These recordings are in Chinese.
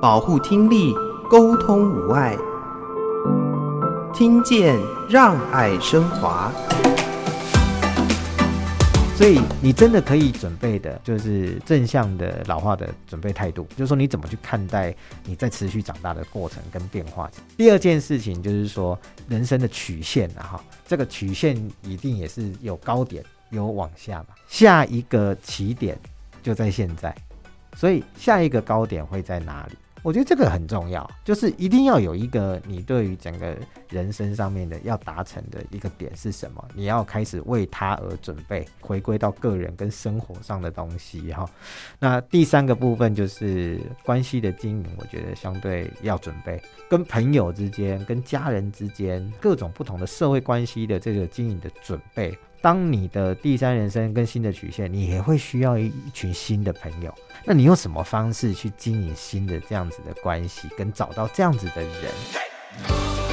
保护听力，沟通无碍，听见让爱升华。所以你真的可以准备的，就是正向的老化的准备态度，就是说你怎么去看待你在持续长大的过程跟变化。第二件事情就是说人生的曲线啊，哈，这个曲线一定也是有高点有往下嘛，下一个起点就在现在，所以下一个高点会在哪里？我觉得这个很重要，就是一定要有一个你对于整个人生上面的要达成的一个点是什么？你要开始为他而准备，回归到个人跟生活上的东西哈。那第三个部分就是关系的经营，我觉得相对要准备，跟朋友之间、跟家人之间各种不同的社会关系的这个经营的准备。当你的第三人生跟新的曲线，你也会需要一一群新的朋友。那你用什么方式去经营新的这样子的关系，跟找到这样子的人？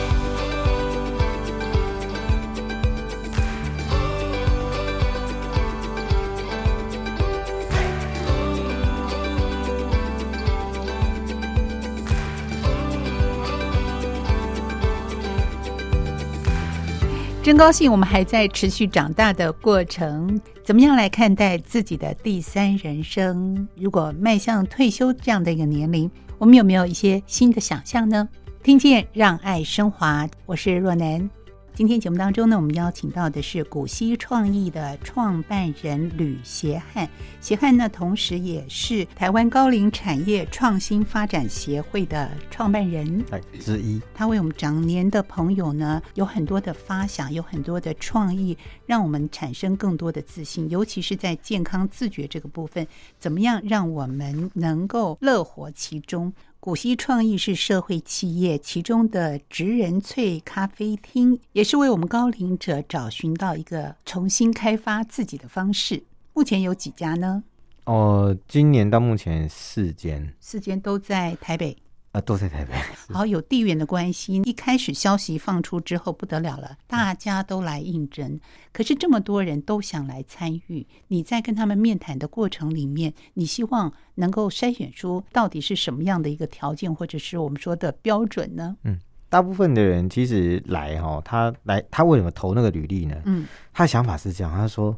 真高兴，我们还在持续长大的过程。怎么样来看待自己的第三人生？如果迈向退休这样的一个年龄，我们有没有一些新的想象呢？听见让爱升华，我是若楠。今天节目当中呢，我们邀请到的是古稀创意的创办人吕协汉。协汉呢，同时也是台湾高龄产业创新发展协会的创办人之一。他为我们长年的朋友呢，有很多的发想，有很多的创意，让我们产生更多的自信。尤其是在健康自觉这个部分，怎么样让我们能够乐活其中？古稀创意是社会企业，其中的职人萃咖啡厅也是为我们高龄者找寻到一个重新开发自己的方式。目前有几家呢？哦，今年到目前四间，四间都在台北。啊，都在台北。好，有地缘的关系。一开始消息放出之后，不得了了，大家都来应征。可是这么多人都想来参与，你在跟他们面谈的过程里面，你希望能够筛选出到底是什么样的一个条件，或者是我们说的标准呢？嗯，大部分的人其实来哈，他来他为什么投那个履历呢？嗯，他的想法是这样，他说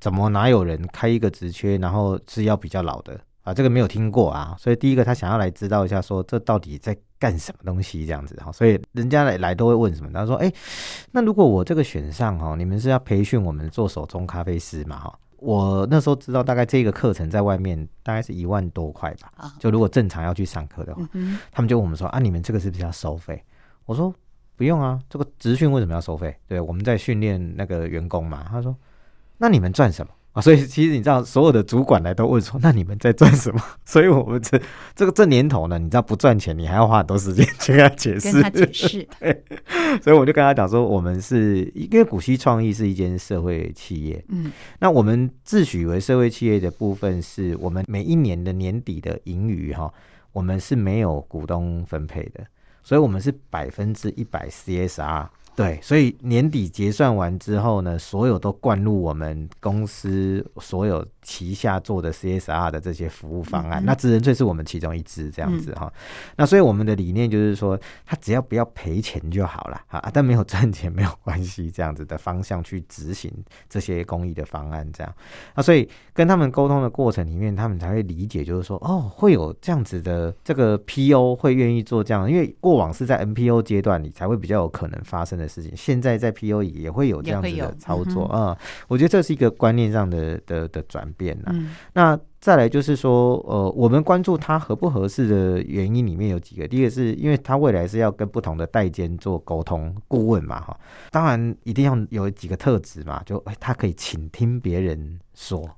怎么哪有人开一个职缺，然后是要比较老的？啊，这个没有听过啊，所以第一个他想要来知道一下，说这到底在干什么东西这样子哈，所以人家来来都会问什么？他说，哎，那如果我这个选上哈，你们是要培训我们做手冲咖啡师嘛哈？我那时候知道大概这个课程在外面大概是一万多块吧，就如果正常要去上课的话，他们就问我们说啊，你们这个是不是要收费？我说不用啊，这个职训为什么要收费？对，我们在训练那个员工嘛。他说，那你们赚什么？啊，所以其实你知道，所有的主管来都问说：“那你们在赚什么？” 所以我们这这个这年头呢，你知道不赚钱，你还要花很多时间去跟他解释。跟他解释。对，所以我就跟他讲说，我们是因为古希创意是一间社会企业，嗯，那我们自诩为社会企业的部分，是我们每一年的年底的盈余哈，我们是没有股东分配的，所以我们是百分之一百 CSR。对，所以年底结算完之后呢，所有都灌入我们公司所有旗下做的 CSR 的这些服务方案。嗯、那职人萃是我们其中一支这样子哈。嗯、那所以我们的理念就是说，他只要不要赔钱就好了啊，但没有赚钱没有关系，这样子的方向去执行这些公益的方案这样。那所以跟他们沟通的过程里面，他们才会理解，就是说哦，会有这样子的这个 PO 会愿意做这样，因为过往是在 NPO 阶段里才会比较有可能发生的。事情现在在 PO 也会有这样子的操作啊、嗯，我觉得这是一个观念上的的的转变、嗯、那再来就是说，呃，我们关注它合不合适的原因里面有几个，第一个是因为它未来是要跟不同的代间做沟通顾问嘛，哈，当然一定要有几个特质嘛，就他可以倾听别人说。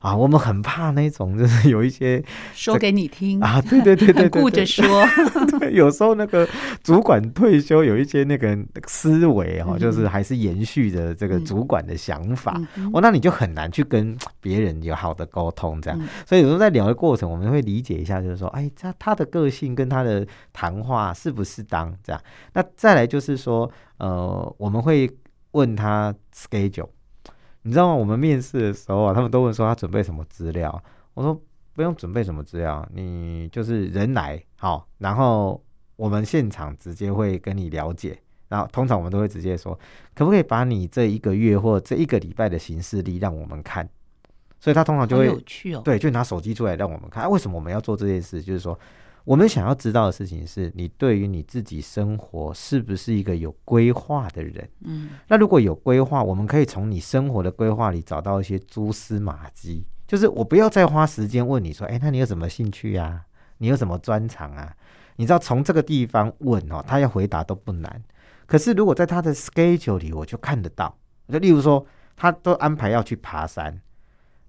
啊，我们很怕那种，就是 有一些说给你听啊，对对对对，顾着说。对，有时候那个主管退休，有一些那个思维哈，就是还是延续着这个主管的想法。哦、嗯，那你就很难去跟别人有好的沟通，这样。嗯、所以有时候在聊的过程，我们会理解一下，就是说，哎，他他的个性跟他的谈话适不适当这样。那再来就是说，呃，我们会问他 schedule。你知道吗？我们面试的时候啊，他们都问说他准备什么资料。我说不用准备什么资料，你就是人来好，然后我们现场直接会跟你了解，然后通常我们都会直接说，可不可以把你这一个月或这一个礼拜的行事历让我们看？所以他通常就会有趣哦，对，就拿手机出来让我们看。啊，为什么我们要做这件事？就是说。我们想要知道的事情是你对于你自己生活是不是一个有规划的人？嗯，那如果有规划，我们可以从你生活的规划里找到一些蛛丝马迹。就是我不要再花时间问你说，哎，那你有什么兴趣啊？你有什么专长啊？你知道从这个地方问哦，他要回答都不难。可是如果在他的 schedule 里，我就看得到。就例如说，他都安排要去爬山。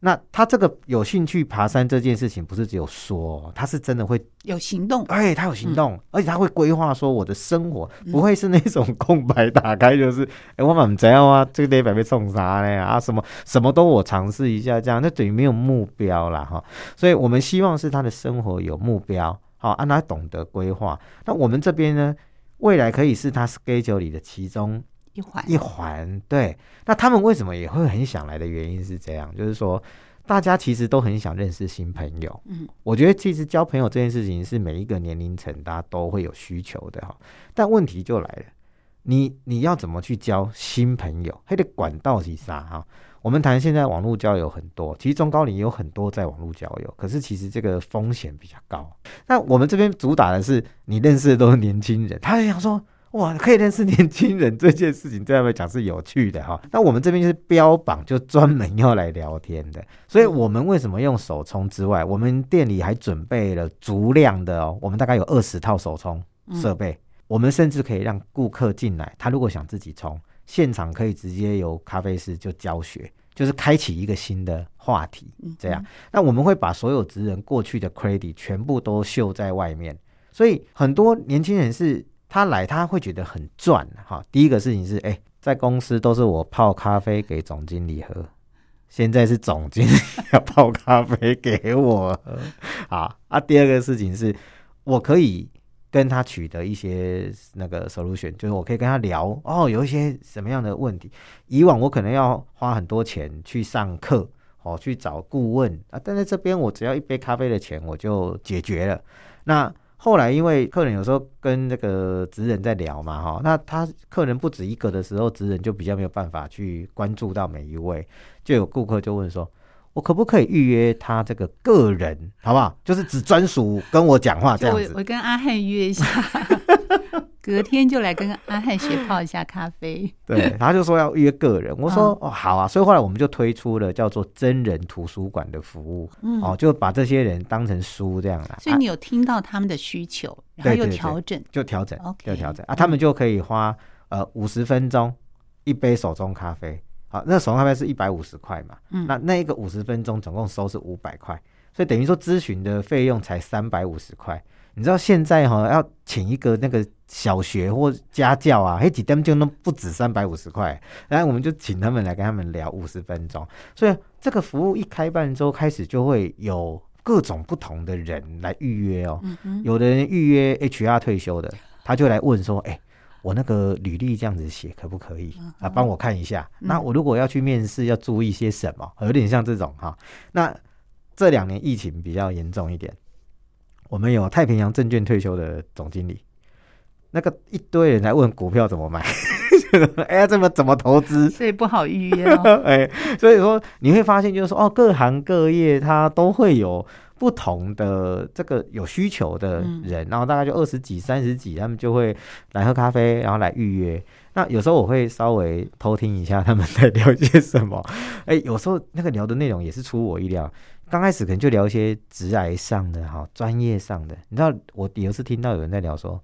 那他这个有兴趣爬山这件事情，不是只有说，他是真的会有行动。哎，他有行动，嗯、而且他会规划说，我的生活不会是那种空白打开，就是哎、嗯，我怎么怎样啊？这个礼拜被冲啥呢？啊，什么什么都我尝试一下，这样那等于没有目标啦哈。所以我们希望是他的生活有目标，好，让他懂得规划。那我们这边呢，未来可以是他 schedule 里的其中。一环一环，对。那他们为什么也会很想来的原因是这样，就是说，大家其实都很想认识新朋友。嗯，我觉得其实交朋友这件事情是每一个年龄层大家都会有需求的哈。但问题就来了，你你要怎么去交新朋友？还得管道是啥哈？我们谈现在网络交友很多，其实中高龄也有很多在网络交友，可是其实这个风险比较高。那我们这边主打的是你认识的都是年轻人，他就想说。哇，可以认识年轻人这件事情，对他们讲是有趣的哈。那我们这边就是标榜，就专门要来聊天的。所以，我们为什么用手冲之外，我们店里还准备了足量的哦。我们大概有二十套手冲设备，我们甚至可以让顾客进来，他如果想自己冲，现场可以直接由咖啡师就教学，就是开启一个新的话题。这样，那我们会把所有职人过去的 credit 全部都秀在外面，所以很多年轻人是。他来他会觉得很赚哈。第一个事情是，哎，在公司都是我泡咖啡给总经理喝，现在是总经理要泡咖啡给我喝。好啊，第二个事情是，我可以跟他取得一些那个 solution，就是我可以跟他聊哦，有一些什么样的问题，以往我可能要花很多钱去上课哦，去找顾问啊，但在这边我只要一杯咖啡的钱我就解决了。那后来，因为客人有时候跟那个职人在聊嘛，哈，那他客人不止一个的时候，职人就比较没有办法去关注到每一位，就有顾客就问说：“我可不可以预约他这个个人，好不好？就是只专属跟我讲话这样子。”我我跟阿汉约一下。隔天就来跟阿汉学泡一下咖啡。对，他就说要约个人，我说哦好啊，所以后来我们就推出了叫做真人图书馆的服务，嗯，哦就把这些人当成书这样啦。所以你有听到他们的需求，然后又调整，就调整，就调整。啊，他们就可以花呃五十分钟一杯手中咖啡，好，那手中咖啡是一百五十块嘛，嗯，那那一个五十分钟总共收是五百块，所以等于说咨询的费用才三百五十块。你知道现在哈要请一个那个小学或家教啊，嘿几点就能不止三百五十块，然后我们就请他们来跟他们聊五十分钟，所以这个服务一开办之后开始就会有各种不同的人来预约哦，有的人预约 HR 退休的，他就来问说，哎，我那个履历这样子写可不可以啊？帮我看一下。那我如果要去面试，要注意些什么？有点像这种哈。那这两年疫情比较严重一点。我们有太平洋证券退休的总经理，那个一堆人来问股票怎么买，哎呀，怎么怎么投资，所以不好预约哦。哎，所以说你会发现，就是说哦，各行各业它都会有不同的这个有需求的人，然后大概就二十几、三十几，他们就会来喝咖啡，然后来预约。那有时候我会稍微偷听一下他们在聊些什么，哎，有时候那个聊的内容也是出我意料。刚开始可能就聊一些直癌上的哈，专业上的。你知道，我有一次听到有人在聊说，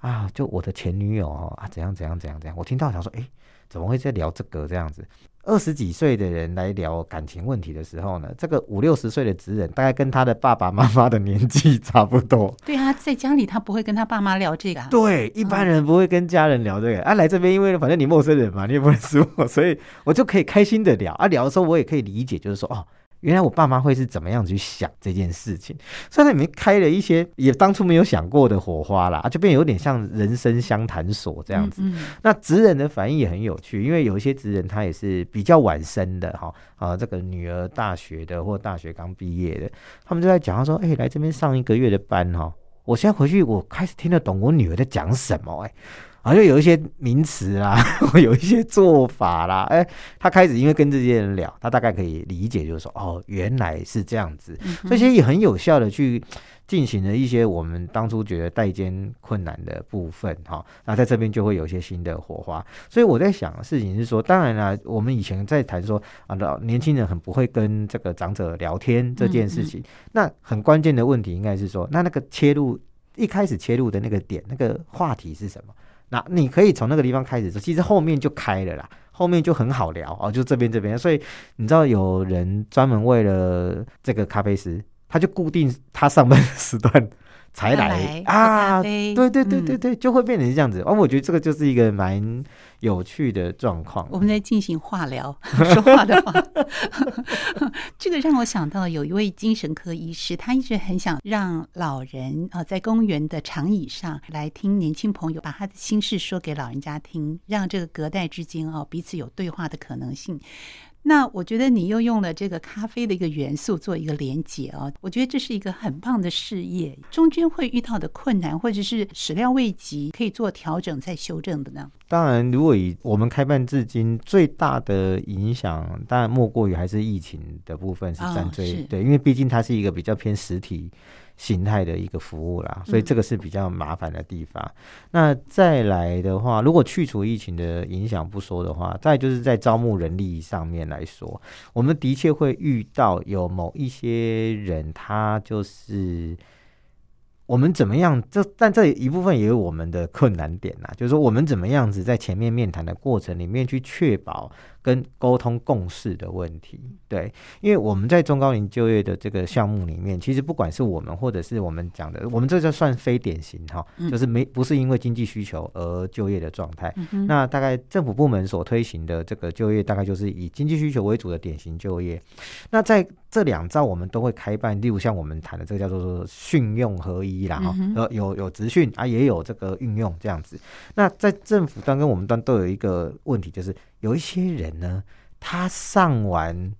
啊，就我的前女友啊，怎样怎样怎样怎样。我听到想说，哎，怎么会在聊这个这样子？二十几岁的人来聊感情问题的时候呢，这个五六十岁的职人大概跟他的爸爸妈妈的年纪 差不多。对啊，在家里他不会跟他爸妈聊这个。对，一般人不会跟家人聊这个。啊，来这边因为反正你陌生人嘛，你也不认识我，所以我就可以开心的聊。啊，聊的时候我也可以理解，就是说哦。原来我爸妈会是怎么样去想这件事情，所以它里面开了一些也当初没有想过的火花啦，就变有点像人生相谈所这样子。嗯嗯，那职人的反应也很有趣，因为有一些职人他也是比较晚生的哈，啊，这个女儿大学的或大学刚毕业的，他们就在讲他说，哎、欸，来这边上一个月的班哈，我现在回去我开始听得懂我女儿在讲什么哎、欸。好像有一些名词啦，有一些做法啦，哎、欸，他开始因为跟这些人聊，他大概可以理解，就是说，哦，原来是这样子，所以其实也很有效的去进行了一些我们当初觉得代间困难的部分，哈，那在这边就会有一些新的火花。所以我在想的事情是说，当然啦，我们以前在谈说啊，老年轻人很不会跟这个长者聊天这件事情，那很关键的问题应该是说，那那个切入一开始切入的那个点，那个话题是什么？那你可以从那个地方开始说，其实后面就开了啦，后面就很好聊哦，就这边这边。所以你知道有人专门为了这个咖啡师，他就固定他上班的时段才来，来啊，对对对对对，嗯、就会变成这样子。哦，我觉得这个就是一个蛮。有趣的状况，我们在进行化疗，说话的话，这个让我想到有一位精神科医师，他一直很想让老人啊在公园的长椅上来听年轻朋友把他的心事说给老人家听，让这个隔代之间啊彼此有对话的可能性。那我觉得你又用了这个咖啡的一个元素做一个连结啊，我觉得这是一个很棒的事业。中间会遇到的困难或者是始料未及，可以做调整再修正的呢？当然，如果以我们开办至今最大的影响，当然莫过于还是疫情的部分是占最、哦、对，因为毕竟它是一个比较偏实体。形态的一个服务啦，所以这个是比较麻烦的地方。嗯、那再来的话，如果去除疫情的影响不说的话，再就是在招募人力上面来说，我们的确会遇到有某一些人，他就是我们怎么样？这但这一部分也有我们的困难点呐，就是说我们怎么样子在前面面谈的过程里面去确保。跟沟通共识的问题，对，因为我们在中高龄就业的这个项目里面，其实不管是我们或者是我们讲的，我们这就算非典型哈，就是没不是因为经济需求而就业的状态。嗯、那大概政府部门所推行的这个就业，大概就是以经济需求为主的典型就业。那在这两招，我们都会开办，例如像我们谈的这个叫做训用合一啦哈，有有职训啊，也有这个运用这样子。那在政府端跟我们端都有一个问题，就是。有一些人呢，他上完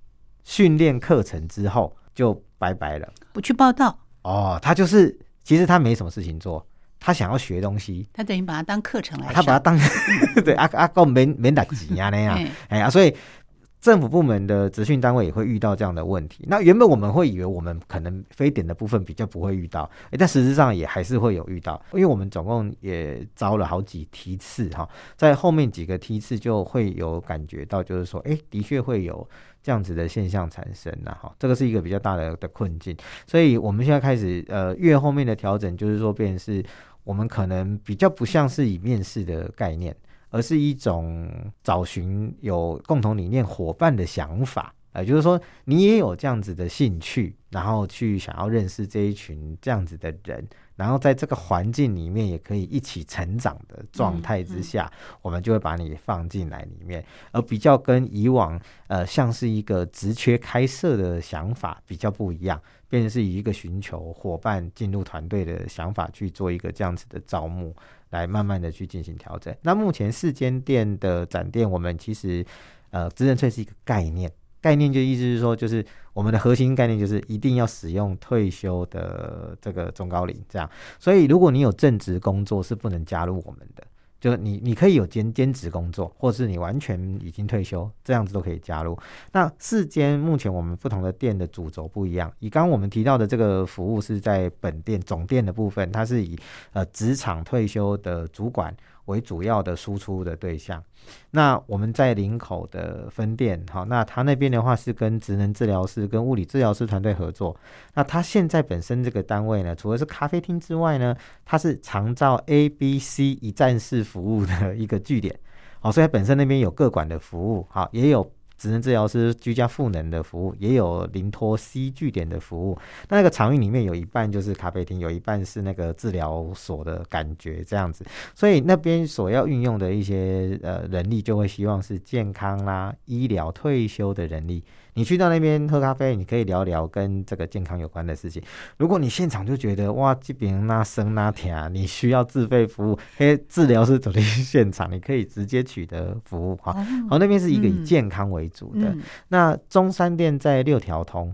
训练课程之后就拜拜了，不去报道。哦，他就是其实他没什么事情做，他想要学东西，他等于把它当课程来上，他把它当 对阿阿够没没打几啊那样，哎呀，所以。政府部门的职训单位也会遇到这样的问题。那原本我们会以为我们可能非典的部分比较不会遇到，但实质上也还是会有遇到，因为我们总共也招了好几梯次哈，在后面几个梯次就会有感觉到，就是说，哎，的确会有这样子的现象产生呐哈，这个是一个比较大的的困境。所以我们现在开始呃越后面的调整，就是说，变成是我们可能比较不像是以面试的概念。而是一种找寻有共同理念伙伴的想法，也就是说，你也有这样子的兴趣，然后去想要认识这一群这样子的人，然后在这个环境里面也可以一起成长的状态之下，我们就会把你放进来里面，而比较跟以往呃像是一个职缺开设的想法比较不一样，变成是以一个寻求伙伴进入团队的想法去做一个这样子的招募。来慢慢的去进行调整。那目前四间店的展店，我们其实呃，职人萃是一个概念，概念就意思是说，就是我们的核心概念就是一定要使用退休的这个中高龄这样。所以如果你有正职工作，是不能加入我们的。就是你，你可以有兼兼职工作，或是你完全已经退休，这样子都可以加入。那四间目前我们不同的店的主轴不一样。以刚我们提到的这个服务是在本店总店的部分，它是以呃职场退休的主管。为主要的输出的对象，那我们在林口的分店，好，那他那边的话是跟职能治疗师、跟物理治疗师团队合作。那他现在本身这个单位呢，除了是咖啡厅之外呢，它是常照 A、B、C 一站式服务的一个据点，好，所以它本身那边有各管的服务，好，也有。职能治疗师居家赋能的服务，也有临托 C 据点的服务。那那个场域里面有一半就是咖啡厅，有一半是那个治疗所的感觉这样子。所以那边所要运用的一些呃人力，就会希望是健康啦、医疗、退休的人力。你去到那边喝咖啡，你可以聊聊跟这个健康有关的事情。如果你现场就觉得哇，这边那生那甜，你需要自费服务，嘿，治疗是走进现场，你可以直接取得服务哈。好，那边是一个以健康为主的。嗯、那中山店在六条通。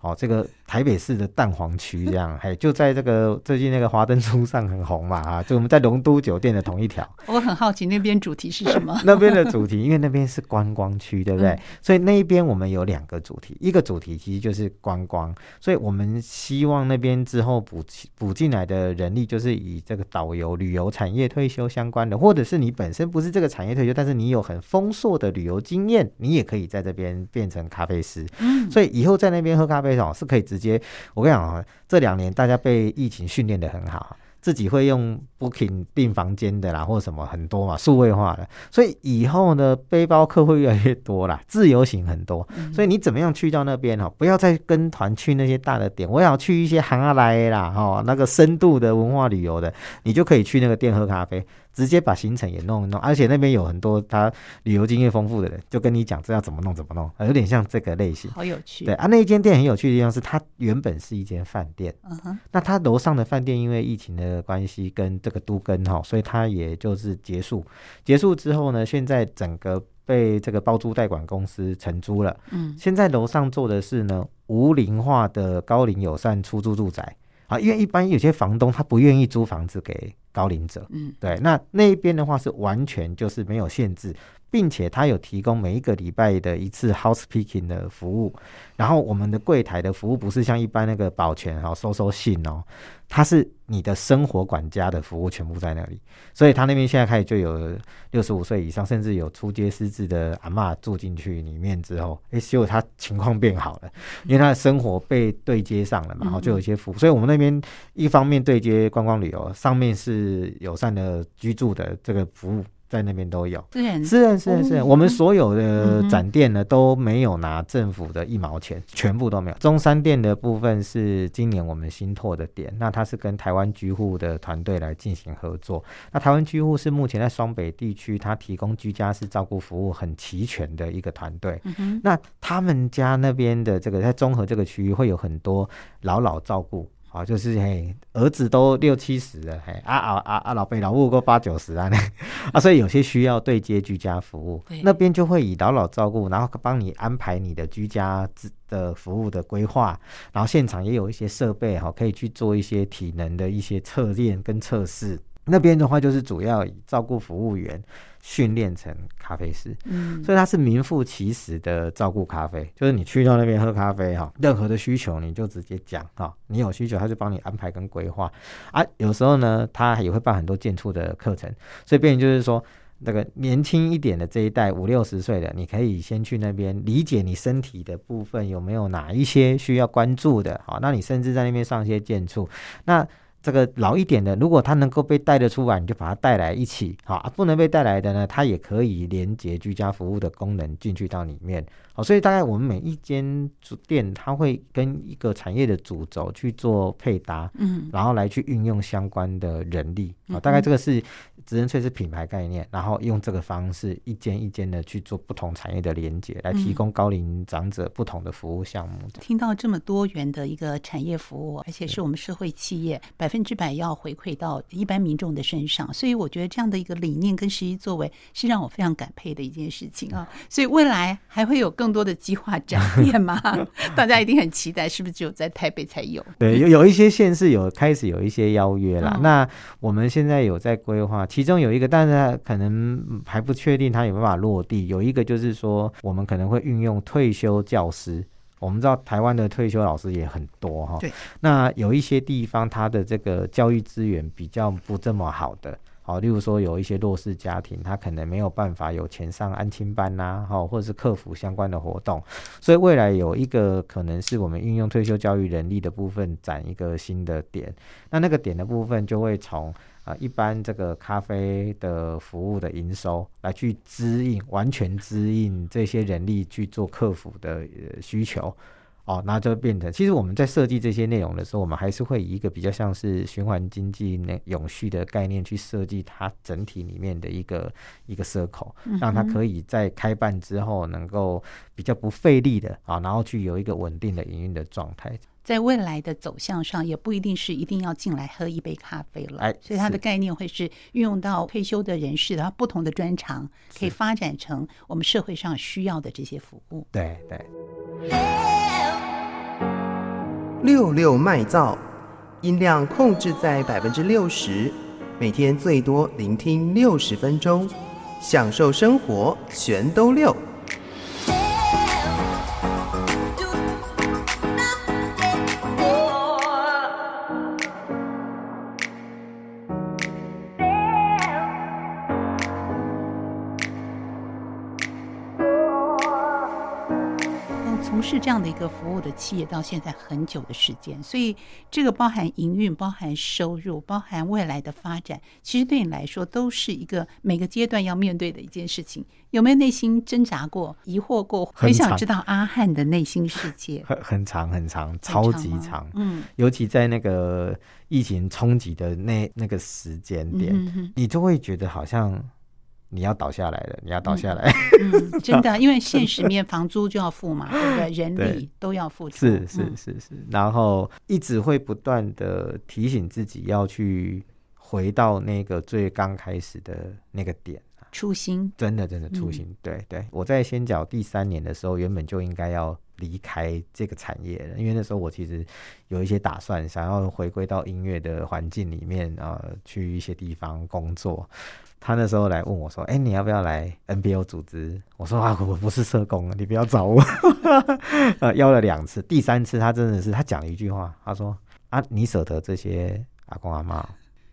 哦，这个台北市的蛋黄区这样，嘿，就在这个最近那个华灯初上很红嘛，啊，就我们在龙都酒店的同一条。我很好奇那边主题是什么？那边的主题，因为那边是观光区，对不对？嗯、所以那一边我们有两个主题，一个主题其实就是观光，所以我们希望那边之后补补进来的人力，就是以这个导游、旅游产业退休相关的，或者是你本身不是这个产业退休，但是你有很丰硕的旅游经验，你也可以在这边变成咖啡师。嗯，所以以后在那边喝咖啡哦。是可以直接，我跟你讲啊，这两年大家被疫情训练的很好，自己会用 Booking 订房间的啦，或者什么很多嘛，数位化的，所以以后呢，背包客会越来越多啦，自由行很多，所以你怎么样去到那边哈，不要再跟团去那些大的点，我想去一些行啊来啦哈，那个深度的文化旅游的，你就可以去那个店喝咖啡。直接把行程也弄一弄，而且那边有很多他旅游经验丰富的人，就跟你讲这要怎么弄怎么弄，有点像这个类型。好有趣。对啊，那一间店很有趣的地方是，它原本是一间饭店，嗯哼，那它楼上的饭店因为疫情的关系跟这个都更哈，所以它也就是结束。结束之后呢，现在整个被这个包租代管公司承租了。嗯，现在楼上做的是呢无龄化的高龄友善出租住宅啊，因为一般有些房东他不愿意租房子给。高龄者，嗯，对，那那一边的话是完全就是没有限制，并且他有提供每一个礼拜的一次 house picking 的服务，然后我们的柜台的服务不是像一般那个保全哈收收信哦，它是你的生活管家的服务全部在那里，所以他那边现在开始就有六十五岁以上，甚至有出街失智的阿嬷住进去里面之后，哎，结果他情况变好了，因为他的生活被对接上了嘛，然后就有一些服务，所以我们那边一方面对接观光旅游，上面是友善的居住的这个服务。在那边都有，是是是是，我们所有的展店呢都没有拿政府的一毛钱，全部都没有。中山店的部分是今年我们新拓的店，那它是跟台湾居户的团队来进行合作。那台湾居户是目前在双北地区，它提供居家式照顾服务很齐全的一个团队。那他们家那边的这个在综合这个区域会有很多老老照顾。啊，就是嘿，儿子都六七十了，嘿，啊啊啊啊，老辈老母都八九十啊，啊，所以有些需要对接居家服务，那边就会以老老照顾，然后帮你安排你的居家的服务的规划，然后现场也有一些设备哈，可以去做一些体能的一些测验跟测试。那边的话，就是主要以照顾服务员训练成咖啡师，嗯，所以他是名副其实的照顾咖啡，就是你去到那边喝咖啡哈，任何的需求你就直接讲哈，你有需求他就帮你安排跟规划啊。有时候呢，他也会办很多建促的课程，所以变成就是说，那个年轻一点的这一代五六十岁的，你可以先去那边理解你身体的部分有没有哪一些需要关注的，好，那你甚至在那边上一些建筑，那。这个老一点的，如果他能够被带得出来，你就把它带来一起，好啊；不能被带来的呢，它也可以连接居家服务的功能进去到里面。好，所以大概我们每一间店，它会跟一个产业的主轴去做配搭，嗯，然后来去运用相关的人力，啊，大概这个是职人萃是品牌概念，然后用这个方式一间一间的去做不同产业的连接，来提供高龄长者不同的服务项目。听到这么多元的一个产业服务，而且是我们社会企业百分之百要回馈到一般民众的身上，所以我觉得这样的一个理念跟实际作为是让我非常感佩的一件事情啊。所以未来还会有更。多的计划展 店吗？大家一定很期待，是不是只有在台北才有？对，有有一些县市有开始有一些邀约啦。哦、那我们现在有在规划，其中有一个，但是可能还不确定它有没有办法落地。有一个就是说，我们可能会运用退休教师。我们知道台湾的退休老师也很多哈。对。那有一些地方，它的这个教育资源比较不这么好的。好，例如说有一些弱势家庭，他可能没有办法有钱上安亲班呐、啊，好，或者是克服相关的活动，所以未来有一个可能是我们运用退休教育人力的部分展一个新的点，那那个点的部分就会从啊、呃、一般这个咖啡的服务的营收来去支应，完全支应这些人力去做客服的需求。哦，那就变成，其实我们在设计这些内容的时候，我们还是会以一个比较像是循环经济那永续的概念去设计它整体里面的一个一个 circle，让它可以在开办之后能够比较不费力的啊，然后去有一个稳定的营运的状态。在未来的走向上，也不一定是一定要进来喝一杯咖啡了。哎，所以它的概念会是运用到退休的人士，然后不同的专长可以发展成我们社会上需要的这些服务。对对。六六麦噪，音量控制在百分之六十，每天最多聆听六十分钟，享受生活，全都六。个服务的企业，到现在很久的时间，所以这个包含营运、包含收入、包含未来的发展，其实对你来说都是一个每个阶段要面对的一件事情。有没有内心挣扎过、疑惑过？很想知道阿汉的内心世界。很很长很长，超级长。嗯，尤其在那个疫情冲击的那那个时间点，嗯、哼哼你就会觉得好像。你要倒下来了，你要倒下来。真的，因为现实面房租就要付嘛，对不对？人力都要付出。是是是是，然后一直会不断的提醒自己要去回到那个最刚开始的那个点。初心，真的真的初心。对对，我在先缴第三年的时候，原本就应该要离开这个产业了，因为那时候我其实有一些打算，想要回归到音乐的环境里面啊，呃，去一些地方工作。他那时候来问我说：“哎、你要不要来 NBO 组织？”我说：“啊，我不是社工，你不要找我。”呃，邀了两次，第三次他真的是他讲了一句话，他说：“啊，你舍得这些阿公阿妈？”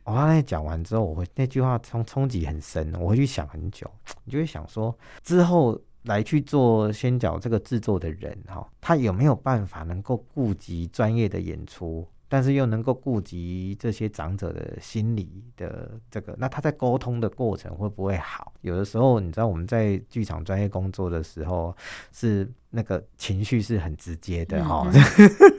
我刚才讲完之后，我会那句话冲冲击很深，我会去想很久，你就会想说，之后来去做宣角这个制作的人哈，他有没有办法能够顾及专业的演出？但是又能够顾及这些长者的心理的这个，那他在沟通的过程会不会好？有的时候，你知道我们在剧场专业工作的时候是。那个情绪是很直接的哈，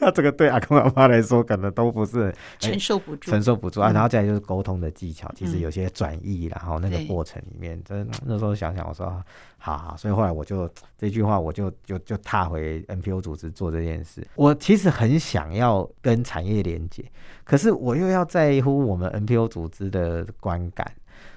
那 这个对阿公阿妈来说可能都不是 承受不住，承受不住啊。然后再来就是沟通的技巧，其实有些转移，然后那个过程里面，真那时候想想，我说好好，所以后来我就这句话，我就就就踏回 NPO 组织做这件事。我其实很想要跟产业连接，可是我又要在乎我们 NPO 组织的观感。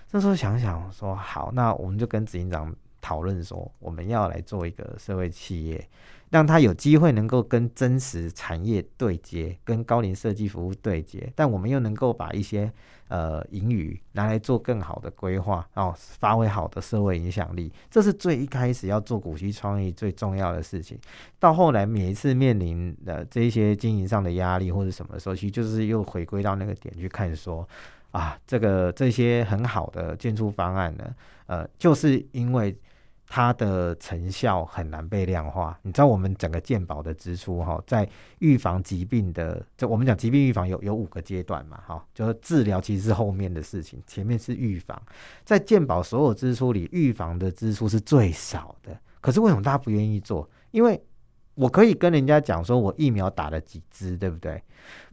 那时候想想说好，那我们就跟执行长。讨论说，我们要来做一个社会企业，让他有机会能够跟真实产业对接，跟高龄设计服务对接，但我们又能够把一些呃盈余拿来做更好的规划，然后发挥好的社会影响力。这是最一开始要做古稀创意最重要的事情。到后来每一次面临的这些经营上的压力或者什么时候，其实就是又回归到那个点去看说啊，这个这些很好的建筑方案呢，呃，就是因为。它的成效很难被量化。你知道我们整个健保的支出哈，在预防疾病的，就我们讲疾病预防有有五个阶段嘛，哈，就是治疗其实是后面的事情，前面是预防。在健保所有支出里，预防的支出是最少的。可是为什么大家不愿意做？因为我可以跟人家讲说，我疫苗打了几支，对不对？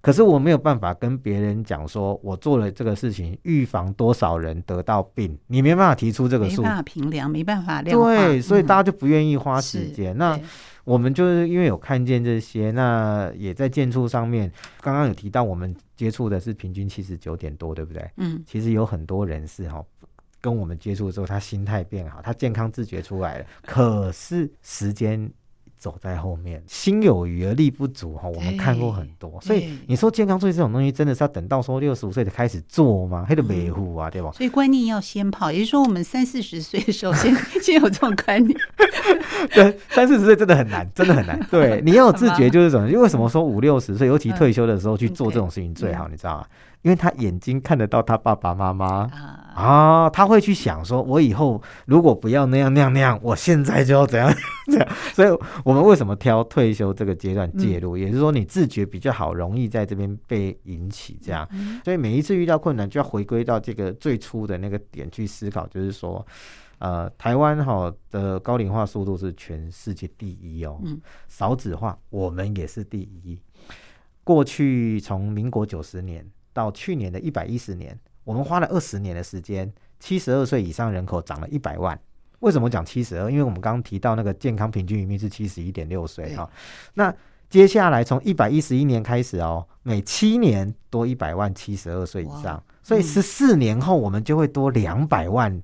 可是我没有办法跟别人讲说，我做了这个事情，预防多少人得到病，你没办法提出这个数，没办法评量，没办法量化。对，所以大家就不愿意花时间。嗯、那我们就是因为有看见这些，那也在建筑上面，刚刚有提到我们接触的是平均七十九点多，对不对？嗯，其实有很多人是哈，跟我们接触之后，他心态变好，他健康自觉出来了，可是时间。走在后面，心有余而力不足哈。我们看过很多，所以你说健康注意这种东西，真的是要等到说六十五岁才开始做吗？还得维护啊，对吧？所以观念要先跑，也就是说，我们三四十岁的时候先 先有这种观念。对，三四十岁真的很难，真的很难。对，你要有自觉，就是什么。因为什么说五六十岁，尤其退休的时候去做这种事情最好，你知道吗？因为他眼睛看得到他爸爸妈妈啊，他会去想说，我以后如果不要那样那样那样，我现在就要怎样 这样。所以，我们为什么挑退休这个阶段介入？也就是说，你自觉比较好，容易在这边被引起这样。所以，每一次遇到困难，就要回归到这个最初的那个点去思考，就是说。呃，台湾哈的高龄化速度是全世界第一哦，嗯，少子化我们也是第一。过去从民国九十年到去年的一百一十年，我们花了二十年的时间，七十二岁以上人口涨了一百万。为什么讲七十二？因为我们刚刚提到那个健康平均余命是七十一点六岁哈。那接下来从一百一十一年开始哦，每七年多一百万七十二岁以上，嗯、所以十四年后我们就会多两百万。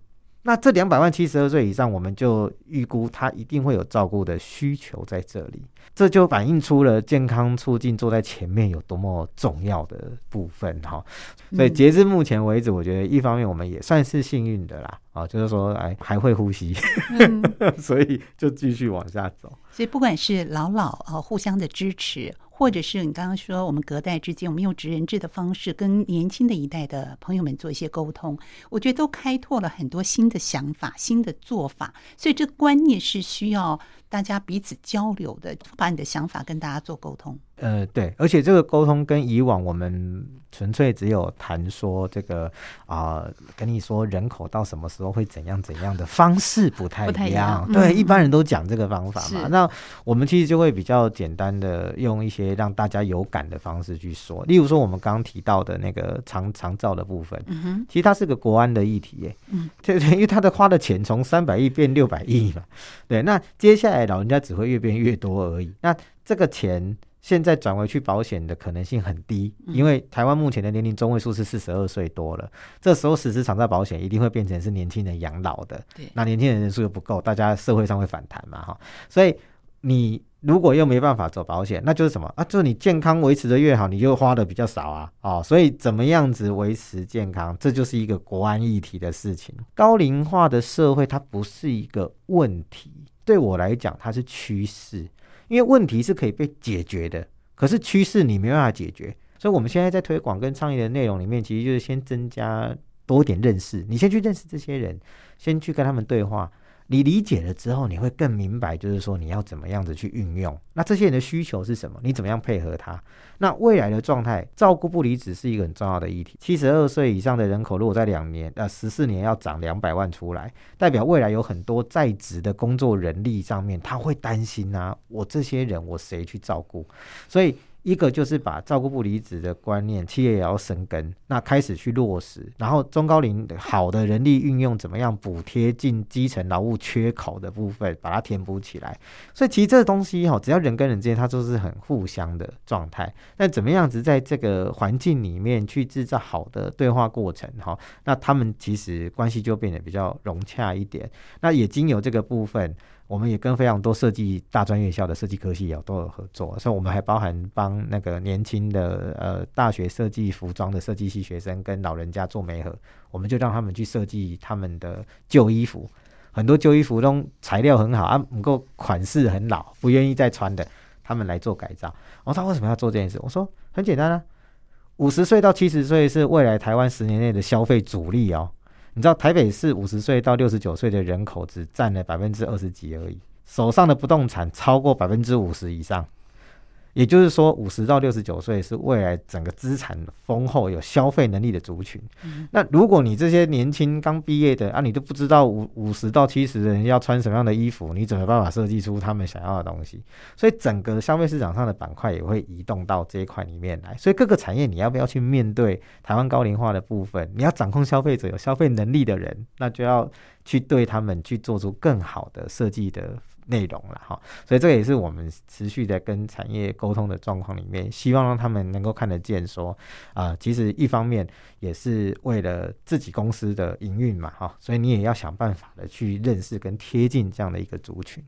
那这两百万七十二岁以上，我们就预估他一定会有照顾的需求在这里，这就反映出了健康促进坐在前面有多么重要的部分哈。所以截至目前为止，我觉得一方面我们也算是幸运的啦，啊，就是说哎还会呼吸，嗯、所以就继续往下走。所以不管是老老啊，互相的支持。或者是你刚刚说，我们隔代之间，我们用职人制的方式跟年轻的一代的朋友们做一些沟通，我觉得都开拓了很多新的想法、新的做法。所以这观念是需要大家彼此交流的，把你的想法跟大家做沟通。呃，对，而且这个沟通跟以往我们纯粹只有谈说这个啊、呃，跟你说人口到什么时候会怎样怎样的方式不太一样。对，嗯、一般人都讲这个方法嘛。那我们其实就会比较简单的用一些让大家有感的方式去说。例如说，我们刚刚提到的那个长长照的部分，嗯、其实它是个国安的议题耶。嗯，对对，因为他的花的钱从三百亿变六百亿嘛。对，那接下来老人家只会越变越多而已。那这个钱。现在转回去保险的可能性很低，因为台湾目前的年龄中位数是四十二岁多了。这时候实施长照保险一定会变成是年轻人养老的，那年轻人人数又不够，大家社会上会反弹嘛，哈。所以你如果又没办法走保险，那就是什么啊？就是你健康维持的越好，你就花的比较少啊，哦。所以怎么样子维持健康，这就是一个国安议题的事情。高龄化的社会它不是一个问题，对我来讲它是趋势。因为问题是可以被解决的，可是趋势你没办法解决，所以我们现在在推广跟倡议的内容里面，其实就是先增加多点认识，你先去认识这些人，先去跟他们对话。你理解了之后，你会更明白，就是说你要怎么样子去运用。那这些人的需求是什么？你怎么样配合他？那未来的状态，照顾不离职是一个很重要的议题。七十二岁以上的人口，如果在两年呃十四年要涨两百万出来，代表未来有很多在职的工作人力上面，他会担心啊，我这些人我谁去照顾？所以。一个就是把照顾不离职的观念，企业也要生根，那开始去落实，然后中高龄好的人力运用，怎么样补贴进基层劳务缺口的部分，把它填补起来。所以其实这个东西哈，只要人跟人之间，它都是很互相的状态。那怎么样子在这个环境里面去制造好的对话过程哈，那他们其实关系就变得比较融洽一点。那也经由这个部分。我们也跟非常多设计大专院校的设计科系有都有合作，所以我们还包含帮那个年轻的呃大学设计服装的设计系学生跟老人家做媒合，我们就让他们去设计他们的旧衣服，很多旧衣服都材料很好啊，不过款式很老，不愿意再穿的，他们来做改造。我说他为什么要做这件事？我说很简单啊，五十岁到七十岁是未来台湾十年内的消费主力哦。你知道台北市五十岁到六十九岁的人口只占了百分之二十几而已，手上的不动产超过百分之五十以上。也就是说，五十到六十九岁是未来整个资产丰厚、有消费能力的族群。嗯、那如果你这些年轻刚毕业的啊，你都不知道五五十到七十的人要穿什么样的衣服，你怎么办法设计出他们想要的东西？所以整个消费市场上的板块也会移动到这一块里面来。所以各个产业你要不要去面对台湾高龄化的部分？你要掌控消费者有消费能力的人，那就要去对他们去做出更好的设计的。内容了哈，所以这个也是我们持续在跟产业沟通的状况里面，希望让他们能够看得见，说啊，其实一方面也是为了自己公司的营运嘛哈，所以你也要想办法的去认识跟贴近这样的一个族群。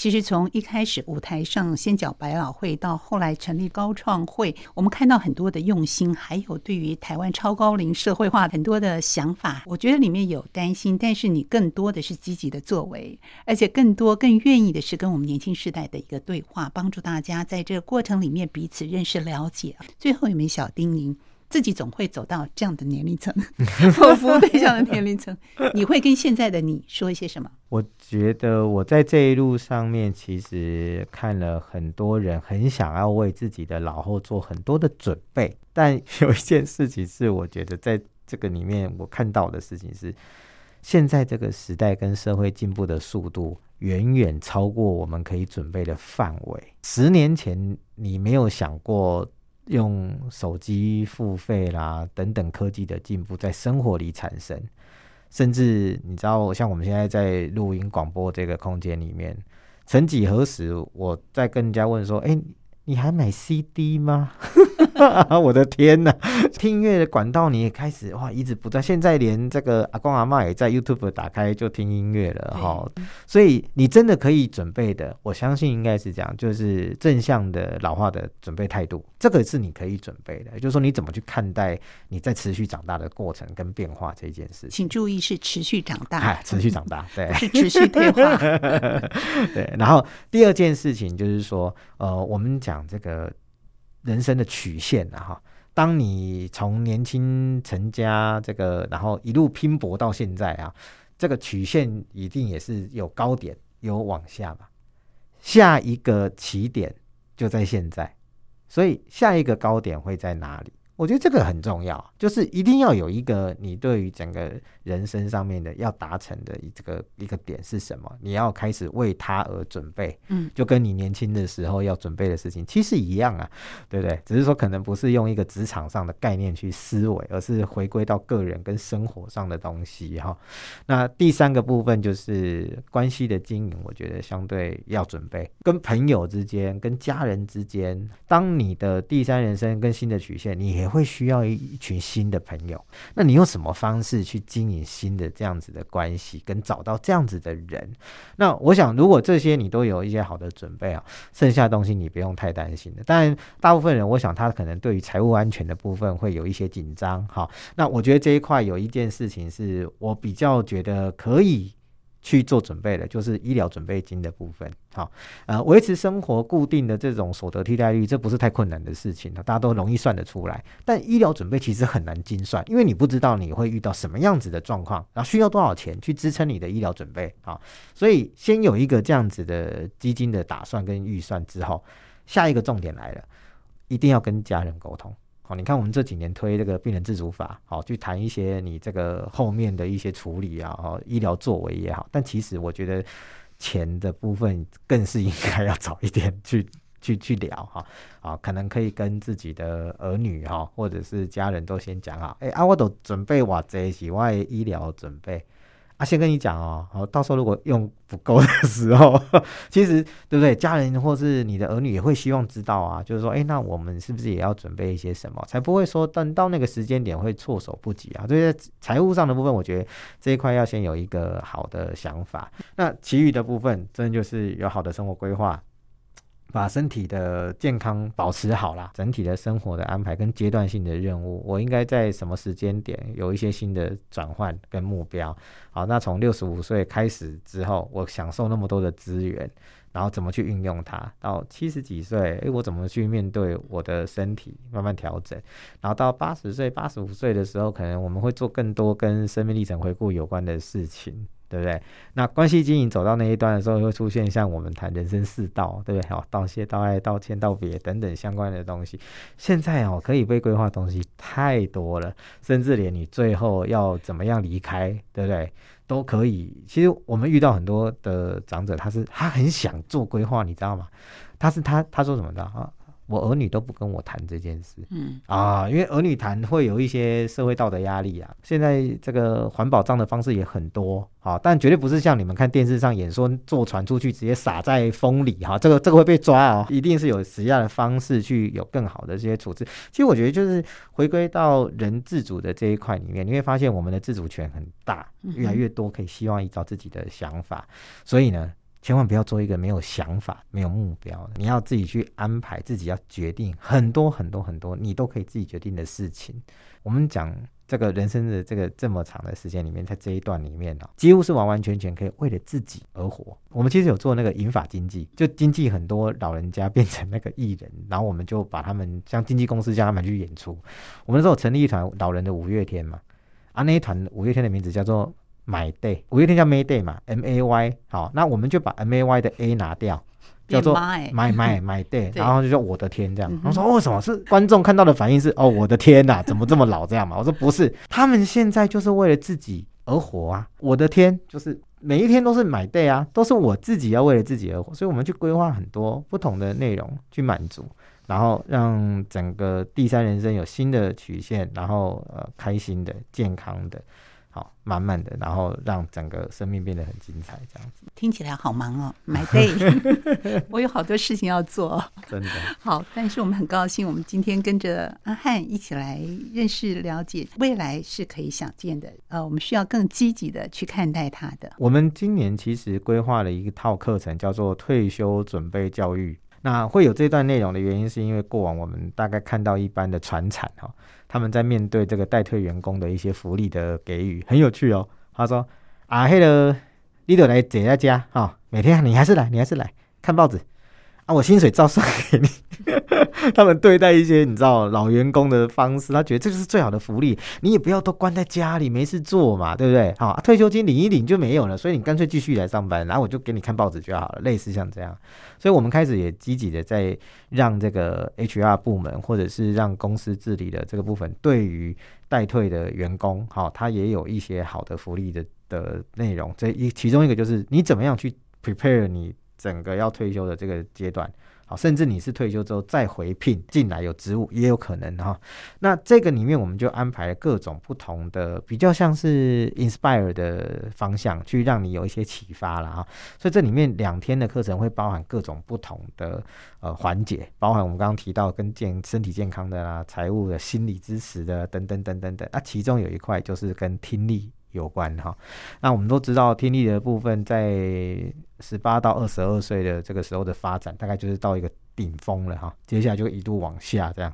其实从一开始舞台上先讲百老汇，到后来成立高创会，我们看到很多的用心，还有对于台湾超高龄社会化很多的想法。我觉得里面有担心，但是你更多的是积极的作为，而且更多更愿意的是跟我们年轻世代的一个对话，帮助大家在这个过程里面彼此认识了解。最后有没有小叮咛？自己总会走到这样的年龄层，或服务对象的年龄层，你会跟现在的你说一些什么？我觉得我在这一路上面，其实看了很多人很想要为自己的老后做很多的准备，但有一件事情是，我觉得在这个里面我看到的事情是，现在这个时代跟社会进步的速度远远超过我们可以准备的范围。十年前你没有想过用手机付费啦等等科技的进步在生活里产生，甚至你知道，像我们现在在录音广播这个空间里面，曾几何时我在跟人家问说，哎，你还买 CD 吗？我的天呐！听音乐的管道你也开始哇，一直不断。现在连这个阿公阿妈也在 YouTube 打开就听音乐了哈。所以你真的可以准备的，我相信应该是这样，就是正向的老化的准备态度，这个是你可以准备的。也就是说，你怎么去看待你在持续长大的过程跟变化这件事？请注意是持续长大，哎，持续长大，对，是持续退化。对。然后第二件事情就是说，呃，我们讲这个。人生的曲线啊，哈，当你从年轻成家这个，然后一路拼搏到现在啊，这个曲线一定也是有高点有往下吧。下一个起点就在现在，所以下一个高点会在哪里？我觉得这个很重要，就是一定要有一个你对于整个人生上面的要达成的这个一个点是什么？你要开始为他而准备，嗯，就跟你年轻的时候要准备的事情其实一样啊，对不对？只是说可能不是用一个职场上的概念去思维，而是回归到个人跟生活上的东西哈。那第三个部分就是关系的经营，我觉得相对要准备，跟朋友之间、跟家人之间，当你的第三人生跟新的曲线，你也会需要一群新的朋友，那你用什么方式去经营新的这样子的关系，跟找到这样子的人？那我想，如果这些你都有一些好的准备啊，剩下的东西你不用太担心的。当然，大部分人，我想他可能对于财务安全的部分会有一些紧张。好，那我觉得这一块有一件事情是我比较觉得可以。去做准备的，就是医疗准备金的部分。好，呃，维持生活固定的这种所得替代率，这不是太困难的事情，大家都容易算得出来。但医疗准备其实很难精算，因为你不知道你会遇到什么样子的状况，然后需要多少钱去支撑你的医疗准备。好，所以先有一个这样子的基金的打算跟预算之后，下一个重点来了，一定要跟家人沟通。哦，你看我们这几年推这个病人自主法，好，去谈一些你这个后面的一些处理啊，哦，医疗作为也好，但其实我觉得钱的部分更是应该要早一点去去去聊哈，啊，可能可以跟自己的儿女哈，或者是家人都先讲好，哎啊，我都准备哇这是我的医疗准备。啊，先跟你讲哦，好，到时候如果用不够的时候，其实对不对？家人或是你的儿女也会希望知道啊，就是说，哎，那我们是不是也要准备一些什么，才不会说等到那个时间点会措手不及啊？这些财务上的部分，我觉得这一块要先有一个好的想法。那其余的部分，真的就是有好的生活规划。把身体的健康保持好啦，整体的生活的安排跟阶段性的任务，我应该在什么时间点有一些新的转换跟目标？好，那从六十五岁开始之后，我享受那么多的资源，然后怎么去运用它？到七十几岁，诶，我怎么去面对我的身体，慢慢调整？然后到八十岁、八十五岁的时候，可能我们会做更多跟生命历程回顾有关的事情。对不对？那关系经营走到那一段的时候，会出现像我们谈人生四道，对不对？好，道谢、道爱、道歉、道别等等相关的东西。现在哦，可以被规划的东西太多了，甚至连你最后要怎么样离开，对不对？都可以。其实我们遇到很多的长者，他是他很想做规划，你知道吗？他是他他说什么的啊？我儿女都不跟我谈这件事，嗯啊，因为儿女谈会有一些社会道德压力啊。现在这个环保账的方式也很多，啊，但绝对不是像你们看电视上演说坐船出去直接撒在风里，哈，这个这个会被抓哦，一定是有实价的方式去有更好的这些处置。其实我觉得就是回归到人自主的这一块里面，你会发现我们的自主权很大，越来越多可以希望依照自己的想法，所以呢。千万不要做一个没有想法、没有目标的，你要自己去安排，自己要决定很多很多很多，你都可以自己决定的事情。我们讲这个人生的这个这么长的时间里面，在这一段里面呢，几乎是完完全全可以为了自己而活。我们其实有做那个银发经济，就经济很多老人家变成那个艺人，然后我们就把他们像经纪公司叫他们去演出。我们那时候成立一团老人的五月天嘛，啊，那一团五月天的名字叫做。My Day，五月天叫 May Day 嘛，M A Y，好，那我们就把 M A Y 的 A 拿掉，叫做 My My My Day，然后就说我的天这样。我说为什么是观众看到的反应是哦，我的天呐，怎么这么老这样嘛？我说不是，他们现在就是为了自己而活啊！我的天，就是每一天都是 my day 啊，都是我自己要为了自己而活，所以我们去规划很多不同的内容去满足，然后让整个第三人生有新的曲线，然后呃开心的、健康的。好，慢慢的，然后让整个生命变得很精彩，这样子。听起来好忙哦，My day，我有好多事情要做。真的。好，但是我们很高兴，我们今天跟着阿汉一起来认识、了解未来是可以想见的。呃，我们需要更积极的去看待它的。我们今年其实规划了一套课程，叫做退休准备教育。那会有这段内容的原因，是因为过往我们大概看到一般的传产哈，他们在面对这个代退员工的一些福利的给予，很有趣哦。他说啊，黑的你都来姐在家哈，每天你还是来，你还是来看报纸。啊，我薪水照算给你。他们对待一些你知道老员工的方式，他觉得这就是最好的福利。你也不要都关在家里没事做嘛，对不对？好，退休金领一领就没有了，所以你干脆继续来上班，然后我就给你看报纸就好了，类似像这样。所以我们开始也积极的在让这个 HR 部门或者是让公司治理的这个部分，对于待退的员工，好，他也有一些好的福利的的内容。这一其中一个就是你怎么样去 prepare 你。整个要退休的这个阶段，好，甚至你是退休之后再回聘进来有职务也有可能哈。那这个里面我们就安排了各种不同的，比较像是 inspire 的方向，去让你有一些启发了哈。所以这里面两天的课程会包含各种不同的呃环节，包含我们刚刚提到跟健身体健康的啦、财务的、心理支持的等等等等等。那其中有一块就是跟听力。有关哈，那我们都知道听力的部分，在十八到二十二岁的这个时候的发展，大概就是到一个顶峰了哈，接下来就一路往下这样。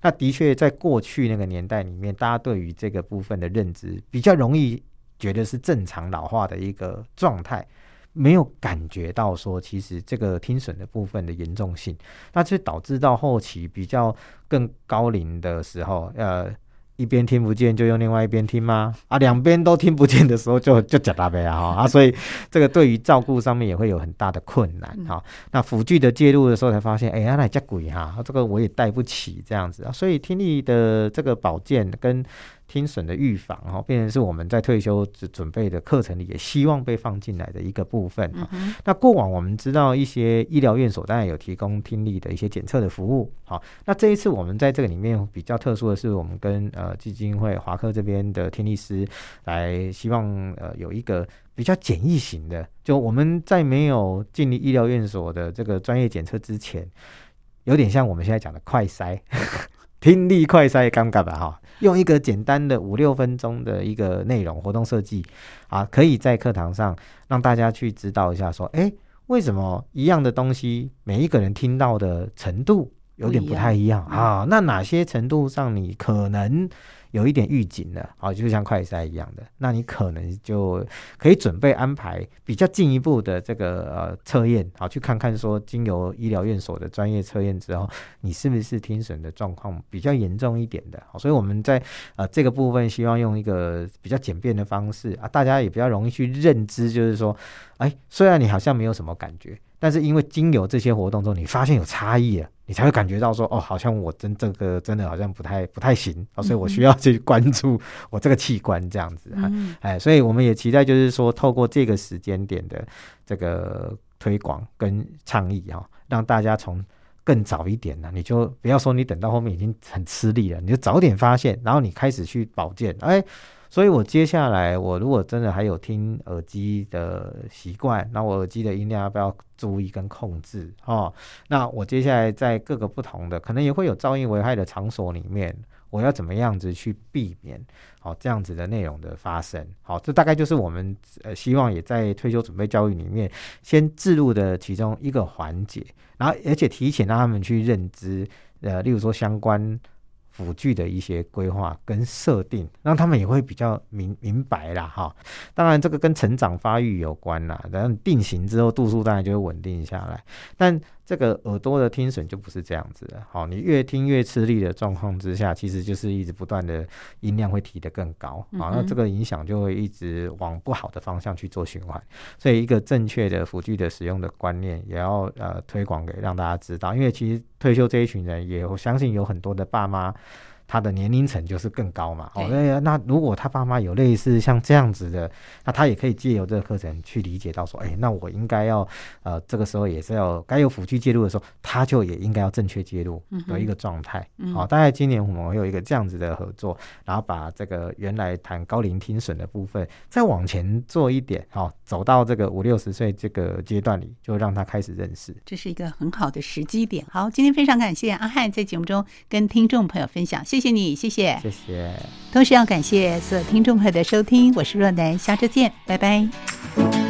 那的确，在过去那个年代里面，大家对于这个部分的认知比较容易觉得是正常老化的一个状态，没有感觉到说其实这个听损的部分的严重性，那就导致到后期比较更高龄的时候，呃。一边听不见就用另外一边听吗？啊，两边都听不见的时候就 就假大呗啊！啊，所以这个对于照顾上面也会有很大的困难哈。那辅具的介入的时候才发现，哎呀，那这鬼哈，这个我也带不起这样子啊。所以听力的这个保健跟。听损的预防哈，变成是我们在退休准备的课程里也希望被放进来的一个部分哈。那过往我们知道一些医疗院所当然有提供听力的一些检测的服务，好，那这一次我们在这个里面比较特殊的是，我们跟呃基金会华科这边的听力师来，希望呃有一个比较简易型的，就我们在没有进入医疗院所的这个专业检测之前，有点像我们现在讲的快筛。听力快筛尴尬吧哈，用一个简单的五六分钟的一个内容活动设计啊，可以在课堂上让大家去知道一下，说，哎，为什么一样的东西，每一个人听到的程度有点不太一样啊？那哪些程度上你可能？有一点预警的，好，就像快筛一样的，那你可能就可以准备安排比较进一步的这个呃测验，好，去看看说经由医疗院所的专业测验之后，你是不是听损的状况比较严重一点的，所以我们在呃这个部分希望用一个比较简便的方式啊，大家也比较容易去认知，就是说，哎，虽然你好像没有什么感觉。但是因为经由这些活动中，你发现有差异了，你才会感觉到说，哦，好像我真这个真的好像不太不太行，所以我需要去关注我这个器官这样子，嗯、哎，所以我们也期待就是说，透过这个时间点的这个推广跟倡议哈，让大家从更早一点呢，你就不要说你等到后面已经很吃力了，你就早点发现，然后你开始去保健，哎。所以，我接下来，我如果真的还有听耳机的习惯，那我耳机的音量要不要注意跟控制？哦，那我接下来在各个不同的，可能也会有噪音危害的场所里面，我要怎么样子去避免？好，这样子的内容的发生。好，这大概就是我们呃希望也在退休准备教育里面先置入的其中一个环节，然后而且提前让他们去认知，呃，例如说相关。辅具的一些规划跟设定，让他们也会比较明明白啦哈。当然，这个跟成长发育有关啦。然后定型之后，度数当然就会稳定下来。但这个耳朵的听损就不是这样子的，好，你越听越吃力的状况之下，其实就是一直不断的音量会提得更高，好，那这个影响就会一直往不好的方向去做循环。所以，一个正确的辅具的使用的观念，也要呃推广给让大家知道，因为其实退休这一群人，也我相信有很多的爸妈。他的年龄层就是更高嘛。哦，那如果他爸妈有类似像这样子的，那他也可以借由这个课程去理解到说，哎，那我应该要呃，这个时候也是要该有辅具介入的时候，他就也应该要正确介入的一个状态。好、嗯哦，大概今年我们会有一个这样子的合作，然后把这个原来谈高龄听损的部分再往前做一点，好、哦，走到这个五六十岁这个阶段里，就让他开始认识。这是一个很好的时机点。好，今天非常感谢阿汉在节目中跟听众朋友分享，谢谢你，谢谢，谢谢。同时要感谢所有听众朋友的收听，我是若楠，下周见，拜拜。